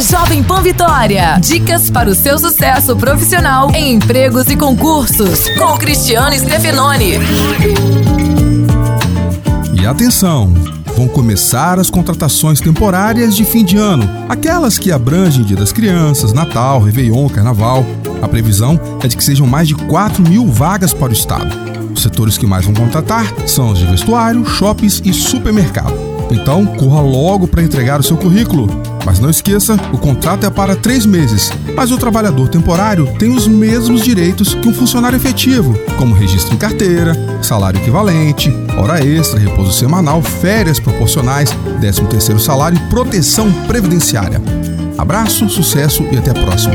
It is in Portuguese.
Jovem Pan Vitória. Dicas para o seu sucesso profissional em empregos e concursos. Com Cristiano Stefanoni. E atenção! Vão começar as contratações temporárias de fim de ano, aquelas que abrangem Dia das Crianças, Natal, Réveillon, Carnaval. A previsão é de que sejam mais de 4 mil vagas para o Estado. Os setores que mais vão contratar são os de vestuário, shoppings e supermercado. Então, corra logo para entregar o seu currículo. Mas não esqueça, o contrato é para três meses, mas o trabalhador temporário tem os mesmos direitos que um funcionário efetivo, como registro em carteira, salário equivalente, hora extra, repouso semanal, férias proporcionais, 13º salário e proteção previdenciária. Abraço, sucesso e até a próxima.